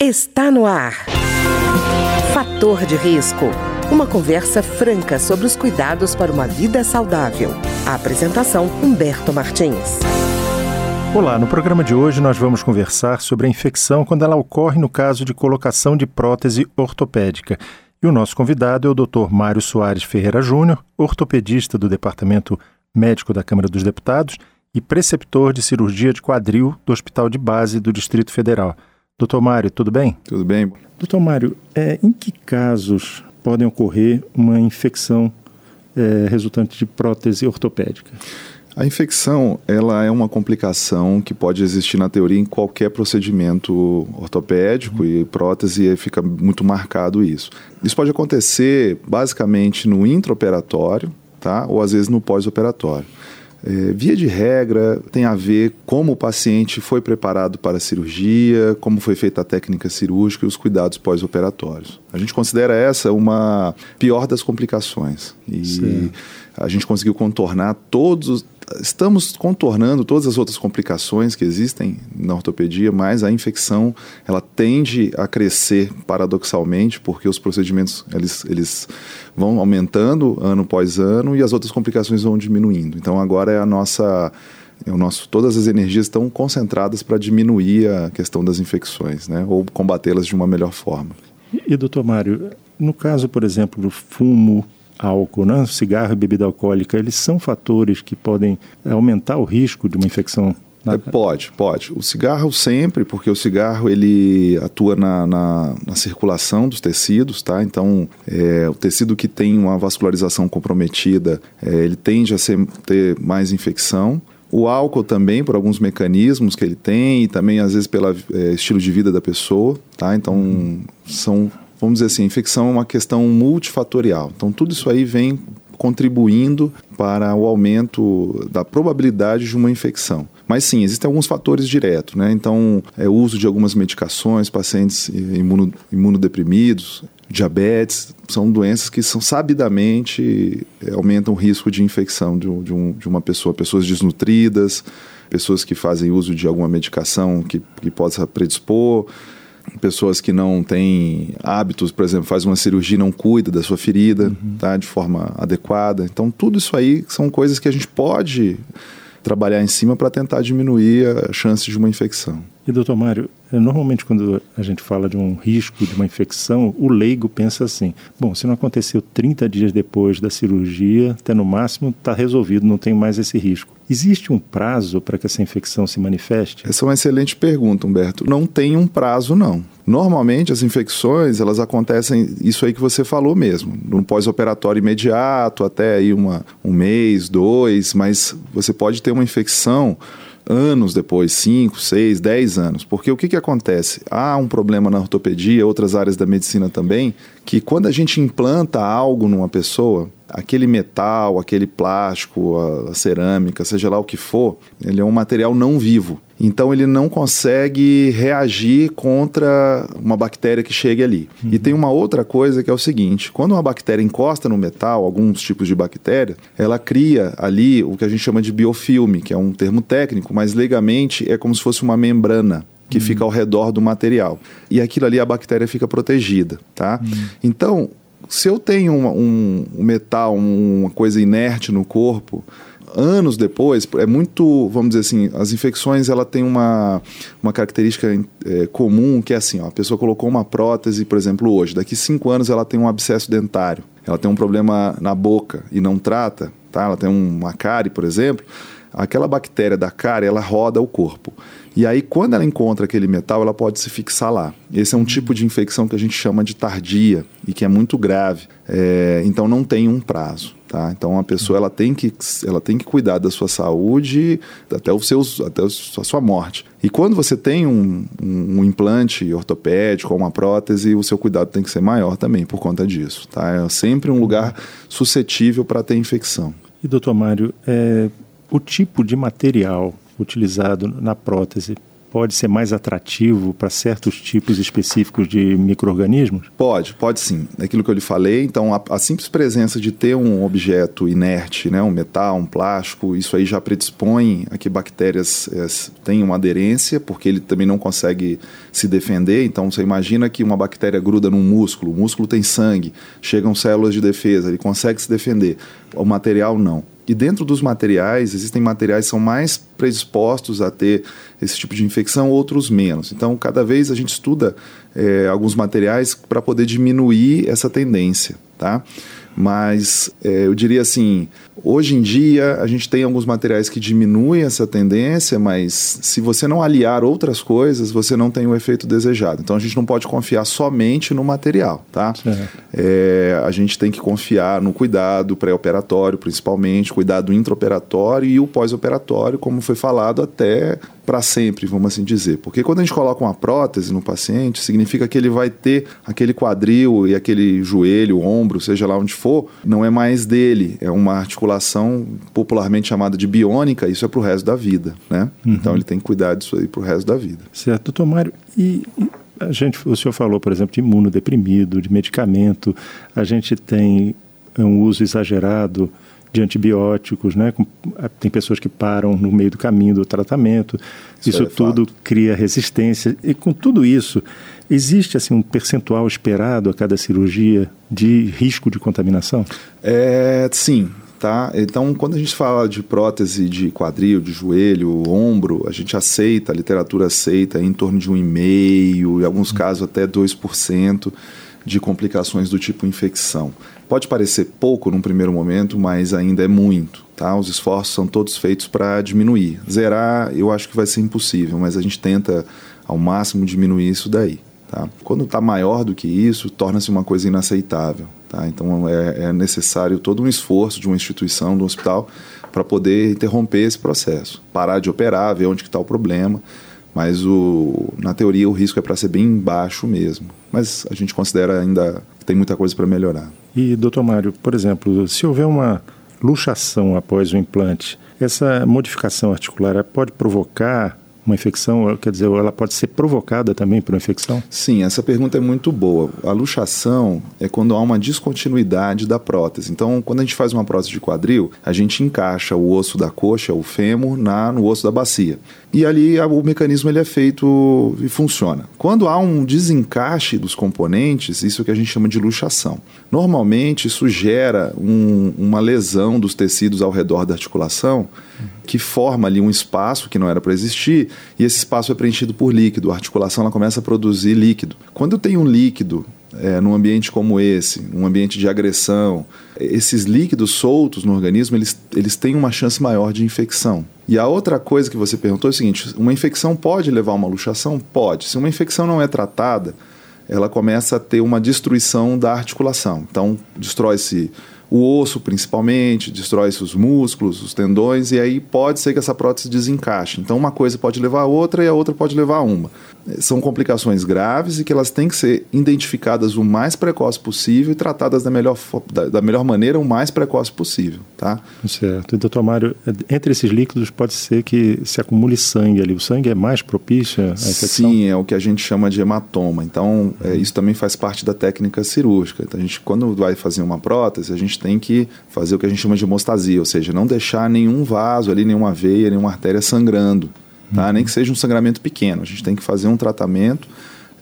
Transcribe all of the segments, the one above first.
Está no ar. Fator de risco. Uma conversa franca sobre os cuidados para uma vida saudável. A apresentação Humberto Martins. Olá, no programa de hoje nós vamos conversar sobre a infecção quando ela ocorre no caso de colocação de prótese ortopédica. E o nosso convidado é o Dr. Mário Soares Ferreira Júnior, ortopedista do Departamento Médico da Câmara dos Deputados e preceptor de cirurgia de quadril do Hospital de Base do Distrito Federal. Doutor Mário, tudo bem? Tudo bem. Doutor Mário, é, em que casos podem ocorrer uma infecção é, resultante de prótese ortopédica? A infecção ela é uma complicação que pode existir na teoria em qualquer procedimento ortopédico uhum. e prótese fica muito marcado isso. Isso pode acontecer basicamente no intraoperatório, tá? Ou às vezes no pós-operatório. É, via de regra, tem a ver como o paciente foi preparado para a cirurgia, como foi feita a técnica cirúrgica e os cuidados pós-operatórios. A gente considera essa uma pior das complicações. E Sim. a gente conseguiu contornar todos estamos contornando todas as outras complicações que existem na ortopedia, mas a infecção ela tende a crescer paradoxalmente porque os procedimentos eles, eles vão aumentando ano após ano e as outras complicações vão diminuindo. Então agora é a nossa é o nosso, todas as energias estão concentradas para diminuir a questão das infecções, né, ou combatê-las de uma melhor forma. E, e doutor Mário, no caso, por exemplo, do fumo álcool, né? cigarro e bebida alcoólica, eles são fatores que podem aumentar o risco de uma infecção é, pode, pode. O cigarro sempre, porque o cigarro ele atua na, na, na circulação dos tecidos, tá? Então, é, o tecido que tem uma vascularização comprometida, é, ele tende a ser, ter mais infecção. O álcool também, por alguns mecanismos que ele tem, e também às vezes pelo é, estilo de vida da pessoa, tá? Então, são vamos dizer assim, infecção é uma questão multifatorial. Então, tudo isso aí vem contribuindo para o aumento da probabilidade de uma infecção. Mas sim, existem alguns fatores diretos, né? Então, é o uso de algumas medicações, pacientes imuno, imunodeprimidos, diabetes, são doenças que são sabidamente é, aumentam o risco de infecção de, de, um, de uma pessoa. Pessoas desnutridas, pessoas que fazem uso de alguma medicação que, que possa predispor, pessoas que não têm hábitos, por exemplo, faz uma cirurgia e não cuida da sua ferida, uhum. tá, de forma adequada. Então, tudo isso aí são coisas que a gente pode trabalhar em cima para tentar diminuir a chance de uma infecção. E doutor Mário, é, normalmente quando a gente fala de um risco de uma infecção, o leigo pensa assim: bom, se não aconteceu 30 dias depois da cirurgia, até no máximo está resolvido, não tem mais esse risco. Existe um prazo para que essa infecção se manifeste? Essa é uma excelente pergunta, Humberto. Não tem um prazo, não. Normalmente as infecções elas acontecem isso aí que você falou mesmo, no pós-operatório imediato, até aí uma, um mês, dois, mas você pode ter uma infecção anos depois, 5, 6, 10 anos. Porque o que, que acontece? Há um problema na ortopedia, outras áreas da medicina também, que quando a gente implanta algo numa pessoa, aquele metal, aquele plástico, a, a, cerâmica, seja lá o que for, ele é um material não vivo. Então ele não consegue reagir contra uma bactéria que chegue ali. Uhum. E tem uma outra coisa que é o seguinte: quando uma bactéria encosta no metal, alguns tipos de bactéria, ela cria ali o que a gente chama de biofilme, que é um termo técnico, mas legalmente é como se fosse uma membrana que uhum. fica ao redor do material. E aquilo ali a bactéria fica protegida, tá? Uhum. Então, se eu tenho um, um metal, uma coisa inerte no corpo, anos depois, é muito, vamos dizer assim, as infecções ela tem uma, uma característica é, comum que é assim, ó, a pessoa colocou uma prótese, por exemplo, hoje, daqui cinco anos ela tem um abscesso dentário, ela tem um problema na boca e não trata, tá? Ela tem uma cárie, por exemplo, aquela bactéria da cárie, ela roda o corpo. E aí, quando ela encontra aquele metal, ela pode se fixar lá. Esse é um tipo de infecção que a gente chama de tardia e que é muito grave. É, então, não tem um prazo. Tá? Então a pessoa ela tem, que, ela tem que cuidar da sua saúde até, os seus, até a sua morte. E quando você tem um, um, um, implante ortopédico ou uma prótese, o seu cuidado tem que ser maior também por conta disso. Tá? É sempre um lugar suscetível para ter infecção. E doutor Mário, é, o tipo de material utilizado na prótese pode ser mais atrativo para certos tipos específicos de micro-organismos? Pode, pode sim. É aquilo que eu lhe falei, então a, a, simples presença de ter um objeto inerte, né, um metal, um plástico, isso aí já predispõe a que bactérias é, tenham aderência, porque ele também não consegue se defender. Então você imagina que uma bactéria gruda num músculo, o músculo tem sangue, chegam células de defesa, ele consegue se defender. O material não. E dentro dos materiais, existem materiais que são mais predispostos a ter esse tipo de infecção, outros menos. Então, cada vez a gente estuda é, alguns materiais para poder diminuir essa tendência, tá? Mas é, eu diria assim, hoje em dia a gente tem alguns materiais que diminuem essa tendência, mas se você não aliar outras coisas, você não tem o efeito desejado. Então a gente não pode confiar somente no material, tá? É, a gente tem que confiar no cuidado pré-operatório, principalmente, cuidado intraoperatório e o pós-operatório, como foi falado até para sempre, vamos assim dizer. Porque quando a gente coloca uma prótese no paciente, significa que ele vai ter aquele quadril e aquele joelho, ombro, seja lá onde for, não é mais dele, é uma articulação popularmente chamada de biônica, isso é para o resto da vida, né? Uhum. Então ele tem que cuidar disso aí para o resto da vida. Certo, doutor Mário, e a gente, o senhor falou, por exemplo, de imunodeprimido, de medicamento, a gente tem um uso exagerado de antibióticos, né? Tem pessoas que param no meio do caminho do tratamento. Isso, isso é tudo fato. cria resistência. E com tudo isso, existe assim um percentual esperado a cada cirurgia de risco de contaminação? É, sim. Tá? Então, quando a gente fala de prótese de quadril, de joelho, ombro, a gente aceita, a literatura aceita em torno de 1,5%, em alguns hum. casos até 2% de complicações do tipo infecção. Pode parecer pouco num primeiro momento, mas ainda é muito. Tá? Os esforços são todos feitos para diminuir. Zerar, eu acho que vai ser impossível, mas a gente tenta ao máximo diminuir isso daí. Tá? Quando está maior do que isso, torna-se uma coisa inaceitável. Tá? Então é, é, necessário todo um esforço de uma instituição, do um hospital, para poder interromper esse processo, parar de operar, ver onde está o problema. Mas o, na teoria o risco é para ser bem baixo mesmo. Mas a gente considera ainda que tem muita coisa para melhorar. E, doutor Mário, por exemplo, se houver uma luxação após o implante, essa modificação articular pode provocar uma infecção, quer dizer, ela pode ser provocada também por uma infecção? Sim, essa pergunta é muito boa. A luxação é quando há uma descontinuidade da prótese. Então, quando a gente faz uma prótese de quadril, a gente encaixa o osso da coxa, o fêmur, na, no osso da bacia. E ali o mecanismo ele é feito e funciona. Quando há um desencaixe dos componentes, isso é que a gente chama de luxação. Normalmente, isso gera um, uma lesão dos tecidos ao redor da articulação que forma ali um espaço que não era para existir e esse espaço é preenchido por líquido. A articulação ela começa a produzir líquido. Quando tenho um líquido é, num ambiente como esse, um ambiente de agressão, esses líquidos soltos no organismo, eles, eles têm uma chance maior de infecção. E a outra coisa que você perguntou é o seguinte: uma infecção pode levar a uma luxação? Pode. Se uma infecção não é tratada, ela começa a ter uma destruição da articulação. Então, destrói-se o osso principalmente, destrói os músculos, os tendões, e aí pode ser que essa prótese desencaixe. Então uma coisa pode levar a outra e a outra pode levar a uma. São complicações graves e que elas têm que ser identificadas o mais precoce possível e tratadas da melhor, da, da melhor maneira o mais precoce possível. Tá? Certo. E, doutor Mário, entre esses líquidos pode ser que se acumule sangue ali. O sangue é mais propício à infecção? Sim, é o que a gente chama de hematoma. Então, é, isso também faz parte da técnica cirúrgica. Então, a gente, quando vai fazer uma prótese, a gente tem que fazer o que a gente chama de hemostasia, ou seja, não deixar nenhum vaso ali, nenhuma veia, nenhuma artéria sangrando, tá? Uhum. Nem que seja um sangramento pequeno. A gente tem que fazer um tratamento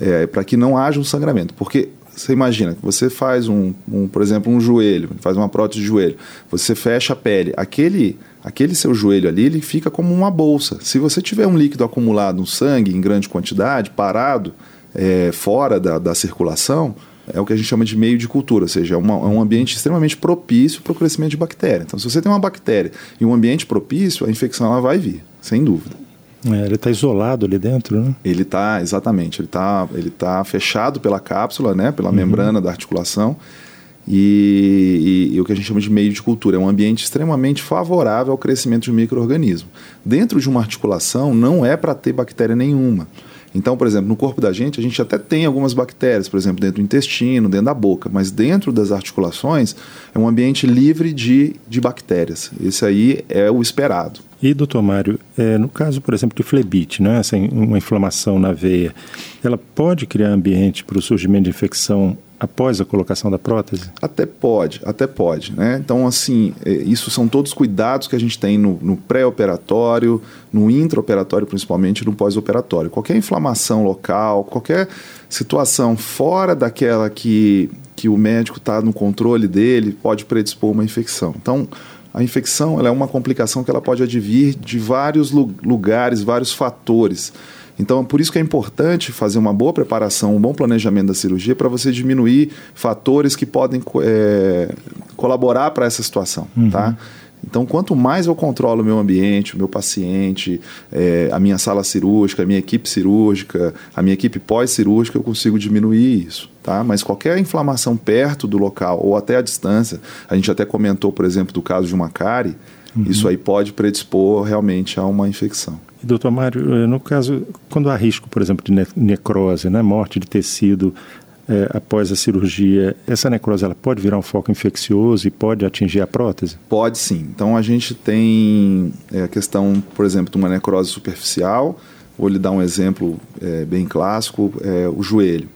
é, para que não haja um sangramento, porque você imagina que você faz um, um, por exemplo, um joelho, faz uma prótese de joelho, você fecha a pele, aquele aquele seu joelho ali, ele fica como uma bolsa. Se você tiver um líquido acumulado, um sangue em grande quantidade, parado, é, fora da, da circulação, é o que a gente chama de meio de cultura, ou seja, é, uma, é um ambiente extremamente propício para o crescimento de bactéria. Então, se você tem uma bactéria e um ambiente propício, a infecção ela vai vir, sem dúvida. É, ele está isolado ali dentro, né? Ele está, exatamente, ele está ele tá fechado pela cápsula, né, pela uhum. membrana da articulação, e, e, e, o que a gente chama de meio de cultura. É um ambiente extremamente favorável ao crescimento de micro-organismo. Dentro de uma articulação, não é para ter bactéria nenhuma. Então, por exemplo, no corpo da gente, a gente até tem algumas bactérias, por exemplo, dentro do intestino, dentro da boca, mas dentro das articulações é um ambiente livre de, de bactérias. Esse aí é o esperado. E, doutor Mário, é, no caso, por exemplo, de flebite, né, assim, uma inflamação na veia, ela pode criar ambiente para o surgimento de infecção após a colocação da prótese? Até pode, até pode. Né? Então, assim, é, isso são todos cuidados que a gente tem no, no pré-operatório, no intraoperatório, principalmente, no pós-operatório. Qualquer inflamação local, qualquer situação fora daquela que, que o médico está no controle dele, pode predispor uma infecção. Então, a infecção ela é uma complicação que ela pode advir de vários lugares, vários fatores. Então, por isso que é importante fazer uma boa preparação, um bom planejamento da cirurgia para você diminuir fatores que podem é, colaborar para essa situação, uhum. tá? Então, quanto mais eu controlo o meu ambiente, o meu paciente, é, a minha sala cirúrgica, a minha equipe cirúrgica, a minha equipe pós-cirúrgica, eu consigo diminuir isso. Tá? Mas qualquer inflamação perto do local ou até à distância, a gente até comentou, por exemplo, do caso de uma cárie, uhum. isso aí pode predispor realmente a uma infecção. Doutor Mário, eh, no caso, quando há risco, por exemplo, de necrose, né, morte de tecido é, após a cirurgia, essa necrose ela pode virar um foco infeccioso e pode atingir a prótese? Pode sim. Então a gente tem é, a questão, por exemplo, de uma necrose superficial. Vou lhe dar um exemplo é, bem clássico: o joelho.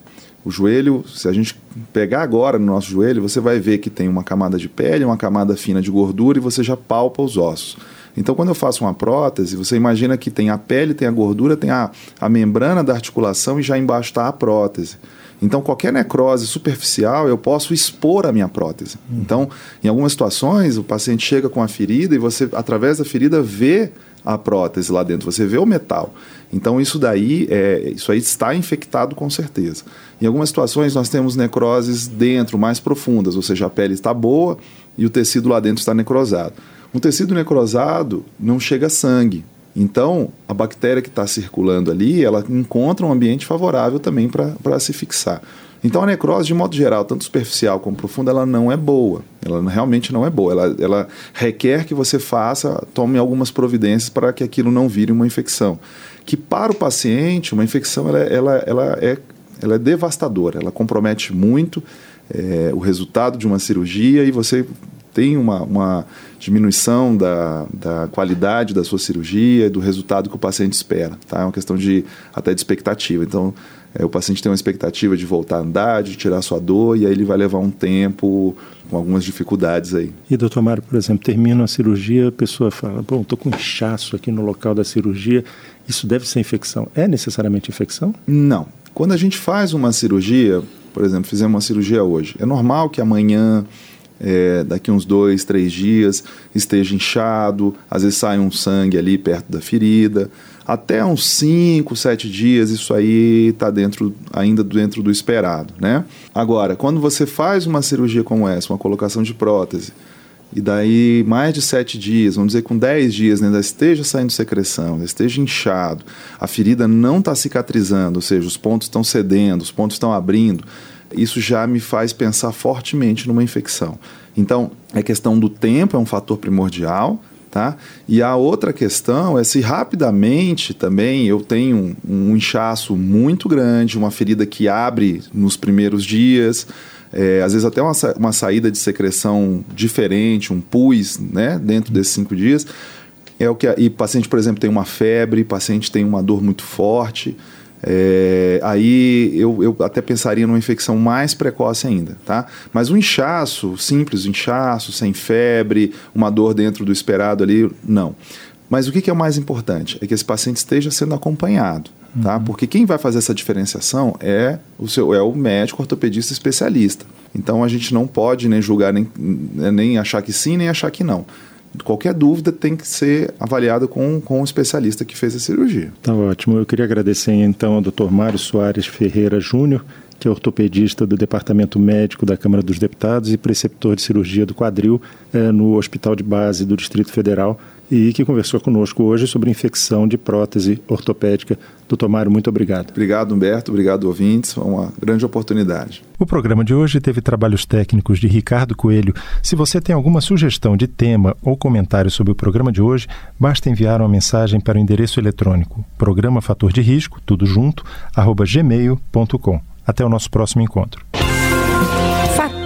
O joelho, se a gente pegar agora no nosso joelho, você vai ver que tem uma camada de pele, uma camada fina de gordura e você já palpa os ossos. Então, quando eu faço uma prótese, você imagina que tem a pele, tem a gordura, tem a, a membrana da articulação e já embaixo está a prótese. Então, qualquer necrose superficial, eu posso expor a minha prótese. Uhum. Então, em algumas situações, o paciente chega com a ferida e você, através da ferida, vê a prótese lá dentro, você vê o metal. Então, isso daí, é, isso aí está infectado com certeza. Em algumas situações, nós temos necroses dentro, mais profundas, ou seja, a pele está boa e o tecido lá dentro está necrosado. Um tecido necrosado não chega sangue. Então, a bactéria que está circulando ali, ela encontra um ambiente favorável também para se fixar. Então, a necrose, de modo geral, tanto superficial como profunda, ela não é boa. Ela realmente não é boa. Ela, ela requer que você faça, tome algumas providências para que aquilo não vire uma infecção. Que para o paciente, uma infecção ela, ela, ela, é, ela é devastadora. Ela compromete muito é, o resultado de uma cirurgia e você tem uma, uma diminuição da, da qualidade da sua cirurgia e do resultado que o paciente espera. Tá? É uma questão de até de expectativa. Então, é, o paciente tem uma expectativa de voltar a andar, de tirar sua dor, e aí ele vai levar um tempo com algumas dificuldades aí. E, doutor Mário, por exemplo, termina a cirurgia, a pessoa fala, bom, estou com inchaço aqui no local da cirurgia, isso deve ser infecção. É necessariamente infecção? Não. Quando a gente faz uma cirurgia, por exemplo, fizemos uma cirurgia hoje, é normal que amanhã é, daqui uns dois, três dias esteja inchado, às vezes sai um sangue ali perto da ferida. Até uns cinco, sete dias isso aí está dentro, ainda dentro do esperado, né? Agora, quando você faz uma cirurgia como essa, uma colocação de prótese, e daí mais de sete dias, vamos dizer com dez dias, ainda esteja saindo secreção, ainda esteja inchado, a ferida não está cicatrizando, ou seja, os pontos estão cedendo, os pontos estão abrindo, isso já me faz pensar fortemente numa infecção. Então, a questão do tempo é um fator primordial, tá? E a outra questão é se rapidamente também eu tenho um, um inchaço muito grande, uma ferida que abre nos primeiros dias, é, às vezes até uma, uma saída de secreção diferente, um pus, né, dentro desses cinco dias. É o que e paciente, por exemplo, tem uma febre, paciente tem uma dor muito forte. É, aí eu, eu, até pensaria numa infecção mais precoce ainda, tá? Mas um inchaço, simples inchaço, sem febre, uma dor dentro do esperado ali, não. Mas o que, que é o mais importante? É que esse paciente esteja sendo acompanhado, tá? Uhum. Porque quem vai fazer essa diferenciação é o, seu, é o médico ortopedista especialista. Então a gente não pode nem julgar, nem, nem achar que sim, nem achar que não qualquer dúvida tem que ser avaliada com, com especialista que fez a cirurgia. Tá ótimo. Eu queria agradecer então ao Dr. Mário Soares Ferreira Júnior, que é ortopedista do Departamento Médico da Câmara dos Deputados e preceptor de cirurgia do quadril eh, no Hospital de Base do Distrito Federal, e que conversou conosco hoje sobre infecção de prótese ortopédica. Doutor Mário, muito obrigado. Obrigado, Humberto. Obrigado, ouvintes. Foi uma grande oportunidade. O programa de hoje teve trabalhos técnicos de Ricardo Coelho. Se você tem alguma sugestão de tema ou comentário sobre o programa de hoje, basta enviar uma mensagem para o endereço eletrônico programa fator de risco, tudo junto, arroba gmail.com. Até o nosso próximo encontro.